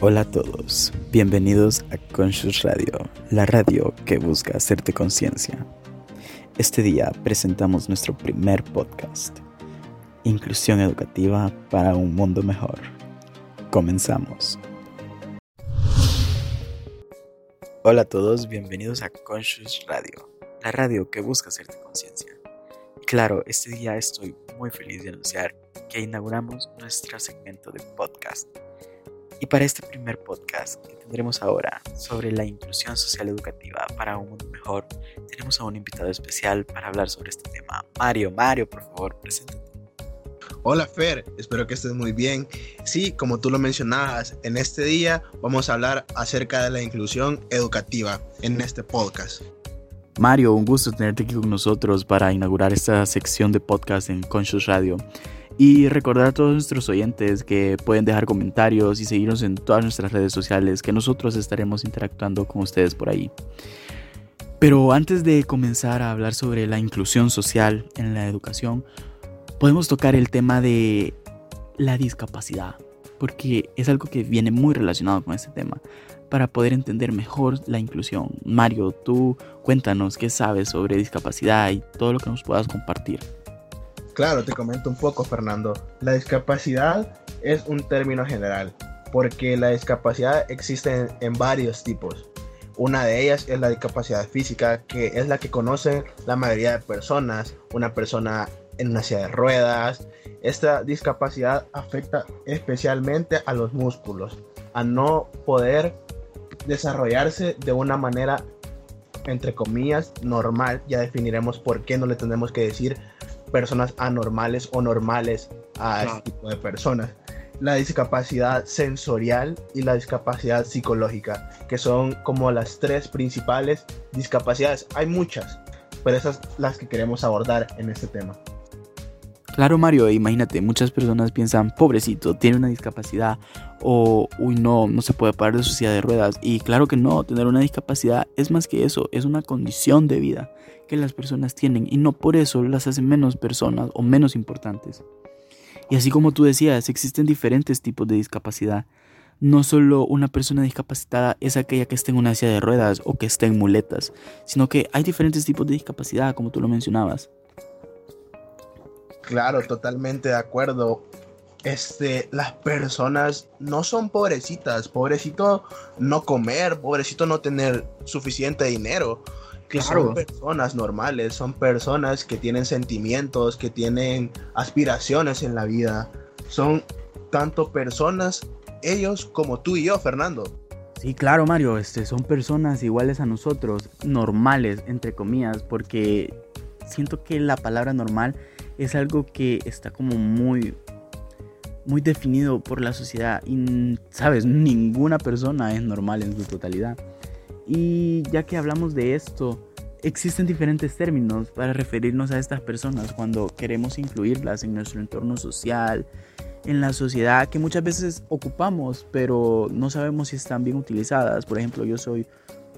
Hola a todos, bienvenidos a Conscious Radio, la radio que busca hacerte conciencia. Este día presentamos nuestro primer podcast, Inclusión Educativa para un Mundo Mejor. Comenzamos. Hola a todos, bienvenidos a Conscious Radio, la radio que busca hacerte conciencia. Claro, este día estoy muy feliz de anunciar que inauguramos nuestro segmento de podcast y para este primer podcast que tendremos ahora sobre la inclusión social educativa para un mundo mejor, tenemos a un invitado especial para hablar sobre este tema. Mario, Mario, por favor, preséntate. Hola Fer, espero que estés muy bien. Sí, como tú lo mencionabas, en este día vamos a hablar acerca de la inclusión educativa en este podcast. Mario, un gusto tenerte aquí con nosotros para inaugurar esta sección de podcast en Conscious Radio. Y recordar a todos nuestros oyentes que pueden dejar comentarios y seguirnos en todas nuestras redes sociales, que nosotros estaremos interactuando con ustedes por ahí. Pero antes de comenzar a hablar sobre la inclusión social en la educación, podemos tocar el tema de la discapacidad, porque es algo que viene muy relacionado con este tema, para poder entender mejor la inclusión. Mario, tú cuéntanos qué sabes sobre discapacidad y todo lo que nos puedas compartir. Claro, te comento un poco, Fernando. La discapacidad es un término general, porque la discapacidad existe en, varios tipos. Una de ellas es la discapacidad física, que es la que conocen la mayoría de personas. Una persona en una silla de ruedas. Esta discapacidad afecta especialmente a los músculos, a no poder desarrollarse de una manera, entre comillas, normal. Ya definiremos por qué no le tenemos que decir personas anormales o normales a este tipo de personas. La discapacidad sensorial y la discapacidad psicológica, que son como las tres principales discapacidades. Hay muchas, pero esas son las que queremos abordar en este tema. Claro, Mario, imagínate, muchas personas piensan, pobrecito, tiene una discapacidad o, uy, no, no se puede parar de su silla de ruedas. Y claro que no, tener una discapacidad es más que eso, es una condición de vida que las personas tienen y no por eso las hace menos personas o menos importantes. Y así como tú decías, existen diferentes tipos de discapacidad. No solo una persona discapacitada es aquella que está en una silla de ruedas o que está en muletas, sino que hay diferentes tipos de discapacidad, como tú lo mencionabas. Claro, totalmente de acuerdo. Este, las personas no son pobrecitas, pobrecito no comer, pobrecito no tener suficiente dinero. Que son personas normales, son personas que tienen sentimientos, que tienen aspiraciones en la vida. Son tanto personas, ellos como tú y yo, Fernando. Sí, claro, Mario, este, son personas iguales a nosotros, normales, entre comillas, porque siento que la palabra normal es algo que está como muy muy definido por la sociedad y sabes, ninguna persona es normal en su totalidad. Y ya que hablamos de esto, existen diferentes términos para referirnos a estas personas cuando queremos incluirlas en nuestro entorno social, en la sociedad que muchas veces ocupamos, pero no sabemos si están bien utilizadas. Por ejemplo, yo soy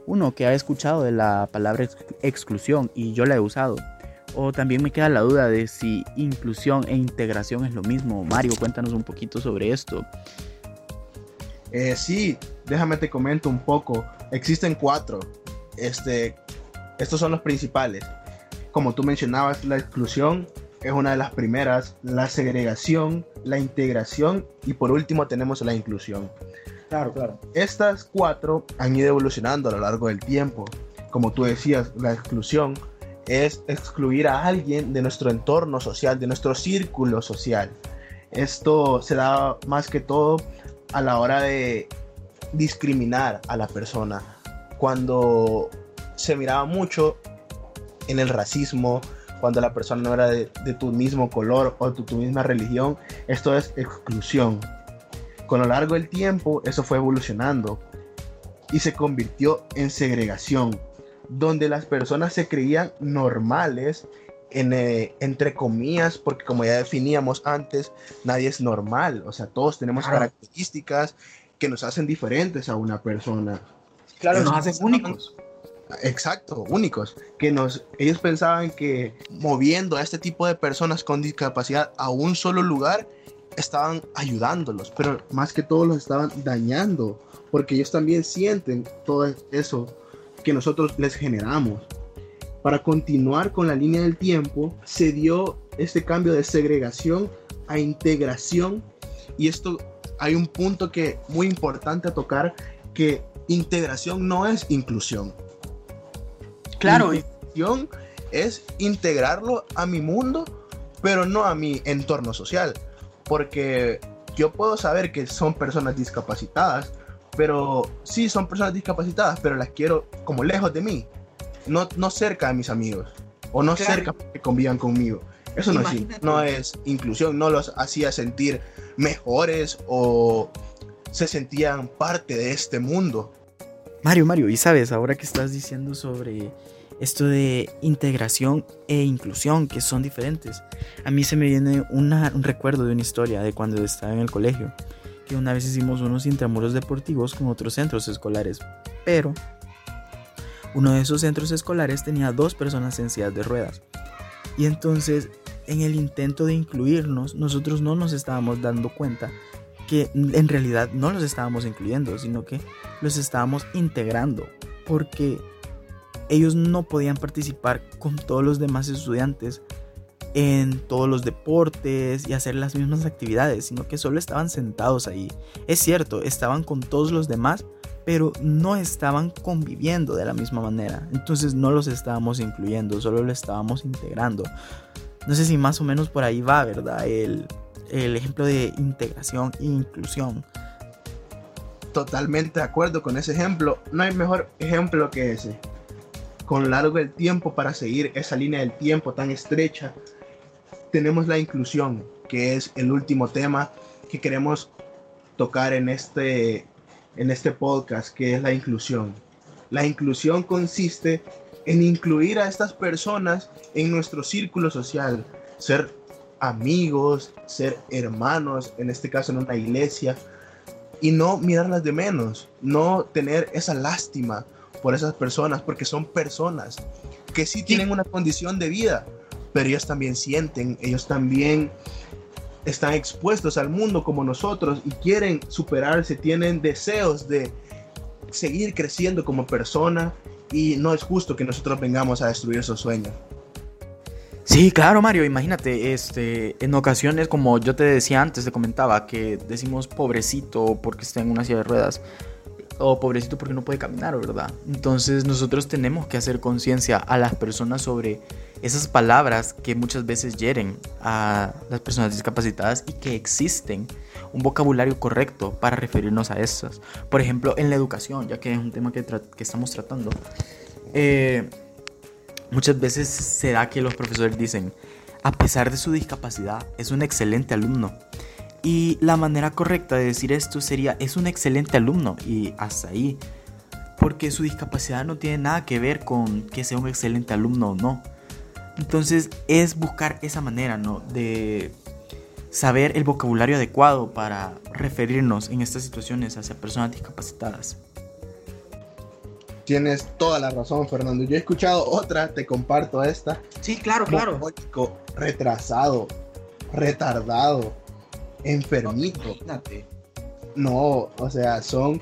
uno que ha escuchado de la palabra exclusión y yo la he usado. O también me queda la duda de si inclusión e integración es lo mismo. Mario, cuéntanos un poquito sobre esto. Eh, sí, déjame te comento un poco. Existen cuatro. Este, estos son los principales. Como tú mencionabas, la exclusión es una de las primeras, la segregación, la integración y por último tenemos la inclusión. Claro, claro. Estas cuatro han ido evolucionando a lo largo del tiempo. Como tú decías, la exclusión es excluir a alguien de nuestro entorno social, de nuestro círculo social. Esto se da más que todo a la hora de discriminar a la persona. Cuando se miraba mucho en el racismo, cuando la persona no era de, tu mismo color o de tu misma religión, esto es exclusión. Con lo largo del tiempo, eso fue evolucionando y se convirtió en segregación donde las personas se creían normales, en, eh, entre comillas, porque como ya definíamos antes, nadie es normal, o sea, todos tenemos características que nos hacen diferentes a una persona. Claro, nos hacen únicos. Exacto, únicos. Que nos, ellos pensaban que moviendo a este tipo de personas con discapacidad a un solo lugar estaban ayudándolos, pero más que todo los estaban dañando, porque ellos también sienten todo eso que nosotros les generamos. Para continuar con la línea del tiempo, se dio este cambio de segregación a integración y esto hay un punto que muy importante a tocar que integración no es inclusión. Claro, inclusión es integrarlo a mi mundo, pero no a mi entorno social porque yo puedo saber que son personas discapacitadas, pero sí son personas discapacitadas, pero las quiero como lejos de mí, no, no cerca de mis amigos, o no cerca que convivan conmigo. Eso no es, no es inclusión, no los hacía sentir mejores o se sentían parte de este mundo. Mario, Mario, y sabes, ahora que estás diciendo sobre esto de integración e inclusión, que son diferentes. A mí se me viene un recuerdo de una historia de cuando estaba en el colegio, que una vez hicimos unos intramuros deportivos con otros centros escolares, pero uno de esos centros escolares tenía dos personas en silla de ruedas. Y entonces, en el intento de incluirnos, nosotros no nos estábamos dando cuenta que en realidad no los estábamos incluyendo, sino que los estábamos integrando, porque ellos no podían participar con todos los demás estudiantes en todos los deportes y hacer las mismas actividades, sino que solo estaban sentados ahí. Es cierto, estaban con todos los demás, pero no estaban conviviendo de la misma manera. Entonces no los estábamos incluyendo, solo lo estábamos integrando. No sé si más o menos por ahí va, ¿verdad? El, el ejemplo de integración e inclusión. Totalmente de acuerdo con ese ejemplo. No hay mejor ejemplo que ese con largo el tiempo para seguir esa línea del tiempo tan estrecha, tenemos la inclusión, que es el último tema que queremos tocar en este, en este podcast, que es la inclusión. La inclusión consiste en incluir a estas personas en nuestro círculo social, ser amigos, ser hermanos, en este caso en una iglesia, y no mirarlas de menos, no tener esa lástima, por esas personas, porque son personas que sí tienen una condición de vida, pero ellos también sienten, ellos también están expuestos al mundo como nosotros y quieren superarse, tienen deseos de seguir creciendo como persona y no es justo que nosotros vengamos a destruir esos sueños. Sí, claro, Mario, imagínate, este, en ocasiones, como yo te decía antes, te comentaba que decimos pobrecito porque está en una silla de ruedas o pobrecito porque no puede caminar, ¿verdad? Entonces nosotros tenemos que hacer conciencia a las personas sobre esas palabras que muchas veces hieren a las personas discapacitadas y que existen un vocabulario correcto para referirnos a esas. Por ejemplo, en la educación, ya que es un tema que, que estamos tratando, eh, muchas veces se da que los profesores dicen, a pesar de su discapacidad, es un excelente alumno. Y la manera correcta de decir esto sería, es un excelente alumno y hasta ahí. Porque su discapacidad no tiene nada que ver con que sea un excelente alumno o no. Entonces es buscar esa manera, ¿no? De saber el vocabulario adecuado para referirnos en estas situaciones hacia personas discapacitadas. Tienes toda la razón, Fernando. Yo he escuchado otra, te comparto esta. Sí, claro, claro. Retrasado, retardado enfermito. No, o sea, son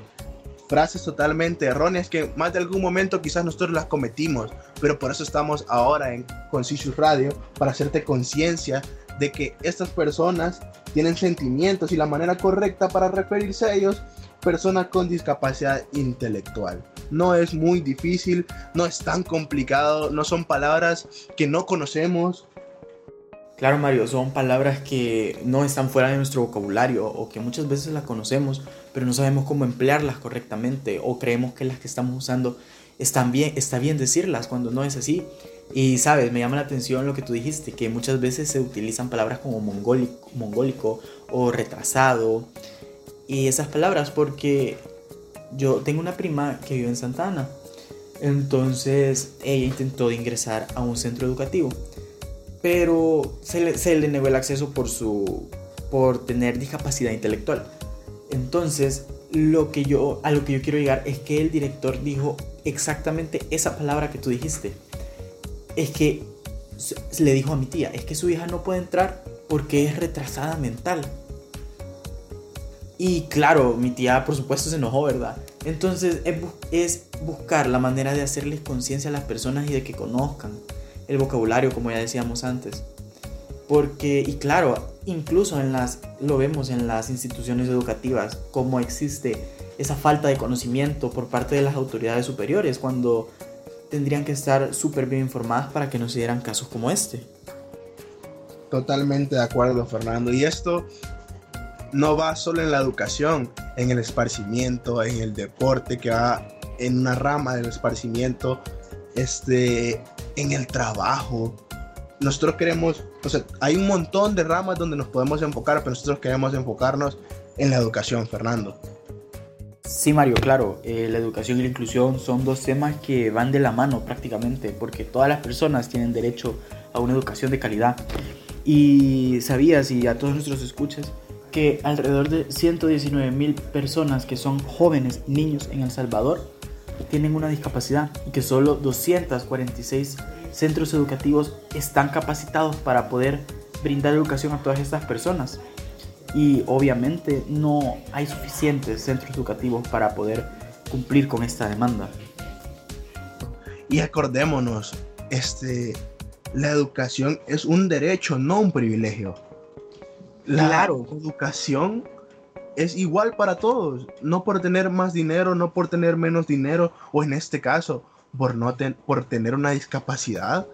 frases totalmente erróneas que más de algún momento quizás nosotros las cometimos, pero por eso estamos ahora en Conscious Radio, para hacerte conciencia de que estas personas tienen sentimientos y la manera correcta para referirse a ellos, personas con discapacidad intelectual. No es muy difícil, no es tan complicado, no son palabras que no conocemos, Claro, Mario, son palabras que no están fuera de nuestro vocabulario o que muchas veces las conocemos, pero no sabemos cómo emplearlas correctamente o creemos que las que estamos usando están bien, está bien decirlas cuando no es así. Y sabes, me llama la atención lo que tú dijiste, que muchas veces se utilizan palabras como mongólico, o retrasado y esas palabras porque yo tengo una prima que vive en Santana. Entonces ella intentó ingresar a un centro educativo pero se le, negó el acceso por, su, por tener discapacidad intelectual. Entonces, lo que yo, a lo que yo quiero llegar es que el director dijo exactamente esa palabra que tú dijiste. Es que le dijo a mi tía, es que su hija no puede entrar porque es retrasada mental. Y claro, mi tía por supuesto se enojó, ¿verdad? Entonces es, buscar la manera de hacerles conciencia a las personas y de que conozcan el vocabulario, como ya decíamos antes. Porque, y claro, incluso en las, lo vemos en las instituciones educativas, cómo existe esa falta de conocimiento por parte de las autoridades superiores cuando tendrían que estar súper bien informadas para que no se dieran casos como este. Totalmente de acuerdo, Fernando. Y esto no va solo en la educación, en el esparcimiento, en el deporte, que va en una rama del esparcimiento, este, en el trabajo. Nosotros queremos, o sea, hay un montón de ramas donde nos podemos enfocar, pero nosotros queremos enfocarnos en la educación, Fernando. Sí, Mario, claro, eh, la educación y la inclusión son dos temas que van de la mano prácticamente, porque todas las personas tienen derecho a una educación de calidad. Y sabías, y a todos nuestros escuchas, que alrededor de 119 mil personas que son jóvenes, niños en El Salvador, tienen una discapacidad y que solo 246 centros educativos están capacitados para poder brindar educación a todas estas personas. Y obviamente no hay suficientes centros educativos para poder cumplir con esta demanda. Y acordémonos, este, la educación es un derecho, no un privilegio. La claro. educación es igual para todos, no por tener más dinero, no por tener menos dinero, o en este caso, por, no por tener una discapacidad.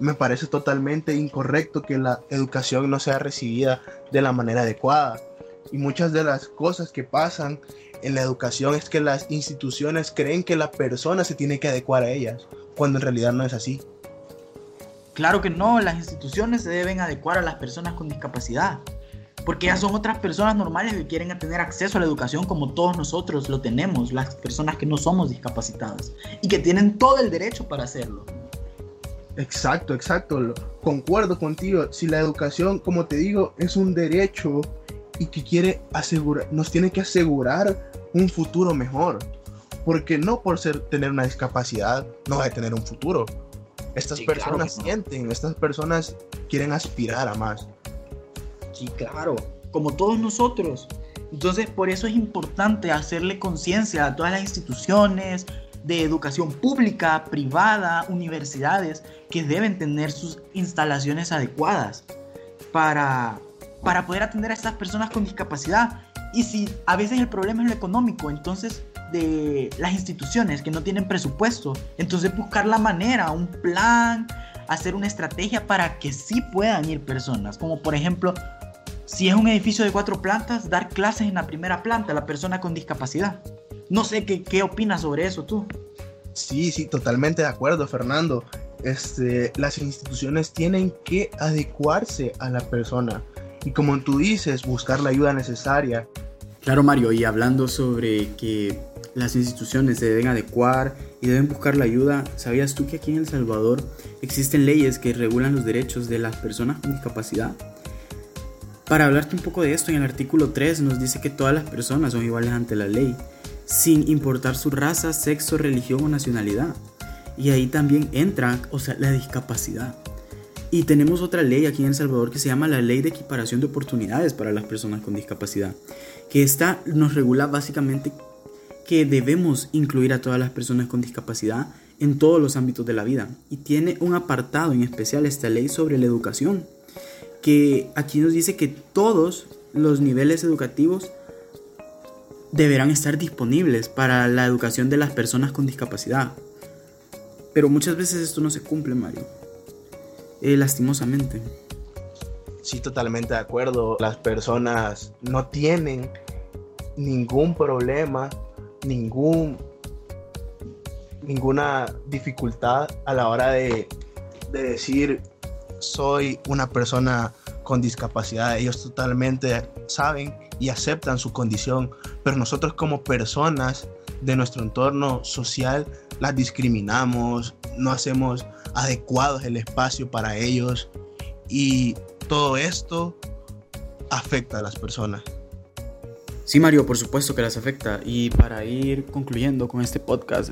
Me parece totalmente incorrecto que la educación no sea recibida de la manera adecuada. Y muchas de las cosas que pasan en la educación es que las instituciones creen que la persona se tiene que adecuar a ellas, cuando en realidad no es así. Claro que no, las instituciones se deben adecuar a las personas con discapacidad porque ya son otras personas normales que quieren tener acceso a la educación como todos nosotros lo tenemos, las personas que no somos discapacitadas y que tienen todo el derecho para hacerlo. Exacto, exacto, concuerdo contigo. Si la educación, como te digo, es un derecho y que quiere asegurar, nos tiene que asegurar un futuro mejor, porque no por ser tener una discapacidad no va a tener un futuro. Estas personas sienten, estas personas quieren aspirar a más. Sí, claro, como todos nosotros. Entonces, por eso es importante hacerle conciencia a todas las instituciones de educación pública, privada, universidades, que deben tener sus instalaciones adecuadas para, para poder atender a estas personas con discapacidad. Y si a veces el problema es lo económico, entonces de las instituciones que no tienen presupuesto, entonces buscar la manera, un plan, hacer una estrategia para que sí puedan ir personas, como por ejemplo si es un edificio de cuatro plantas, dar clases en la primera planta a la persona con discapacidad. No sé qué, qué opinas sobre eso tú. Sí, sí, totalmente de acuerdo, Fernando. Este, las instituciones tienen que adecuarse a la persona y como tú dices, buscar la ayuda necesaria. Claro, Mario, y hablando sobre que las instituciones se deben adecuar y deben buscar la ayuda, ¿sabías tú que aquí en El Salvador existen leyes que regulan los derechos de las personas con discapacidad? Para hablarte un poco de esto, en el artículo 3 nos dice que todas las personas son iguales ante la ley, sin importar su raza, sexo, religión o nacionalidad. Y ahí también entra, o sea, la discapacidad. Y tenemos otra ley aquí en El Salvador que se llama la Ley de Equiparación de Oportunidades para las Personas con Discapacidad, que esta nos regula básicamente que debemos incluir a todas las personas con discapacidad en todos los ámbitos de la vida. Y tiene un apartado en especial esta ley sobre la educación que aquí nos dice que todos los niveles educativos deberán estar disponibles para la educación de las personas con discapacidad. Pero muchas veces esto no se cumple, Mario. Eh, lastimosamente. Sí, totalmente de acuerdo. Las personas no tienen ningún problema, ningún, ninguna dificultad a la hora de, de decir soy una persona con discapacidad. Ellos totalmente saben y aceptan su condición, pero nosotros como personas de nuestro entorno social las discriminamos, no hacemos adecuados el espacio para ellos y todo esto afecta a las personas. Sí, Mario, por supuesto que las afecta. Y para ir concluyendo con este podcast,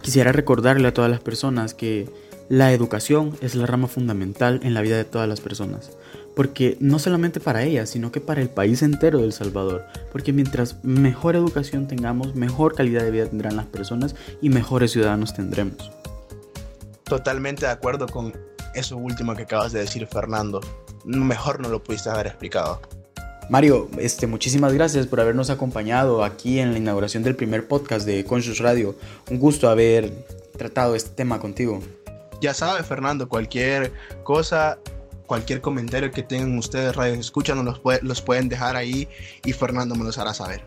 quisiera recordarle a todas las personas que la educación es la rama fundamental en la vida de todas las personas, Porque no solamente para ella, sino que para el país entero de El Salvador. Porque mientras mejor educación tengamos, mejor calidad de vida tendrán las personas y mejores ciudadanos tendremos. Totalmente de acuerdo con eso último que acabas de decir, Fernando. Mejor no lo pudiste haber explicado. Mario, este, muchísimas gracias por habernos acompañado aquí en la inauguración del primer podcast de Conscious Radio. Un gusto haber tratado este tema contigo. Ya sabes, Fernando, cualquier cosa, cualquier comentario que tengan ustedes, radio escuchan, los, los pueden dejar ahí y Fernando me los hará saber.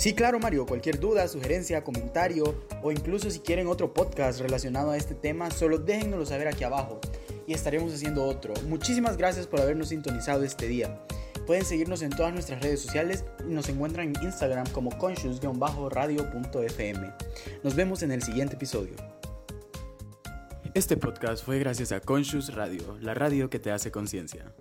Sí, claro, Mario. Cualquier duda, sugerencia, comentario o incluso si quieren otro podcast relacionado a este tema, solo déjennoslo saber aquí abajo y estaremos haciendo otro. Muchísimas gracias por habernos sintonizado este día. Pueden seguirnos en todas nuestras redes sociales y nos encuentran en Instagram como conscious-radio.fm. Nos vemos en el siguiente episodio. Este podcast fue gracias a Conscious Radio, la radio que te hace conciencia.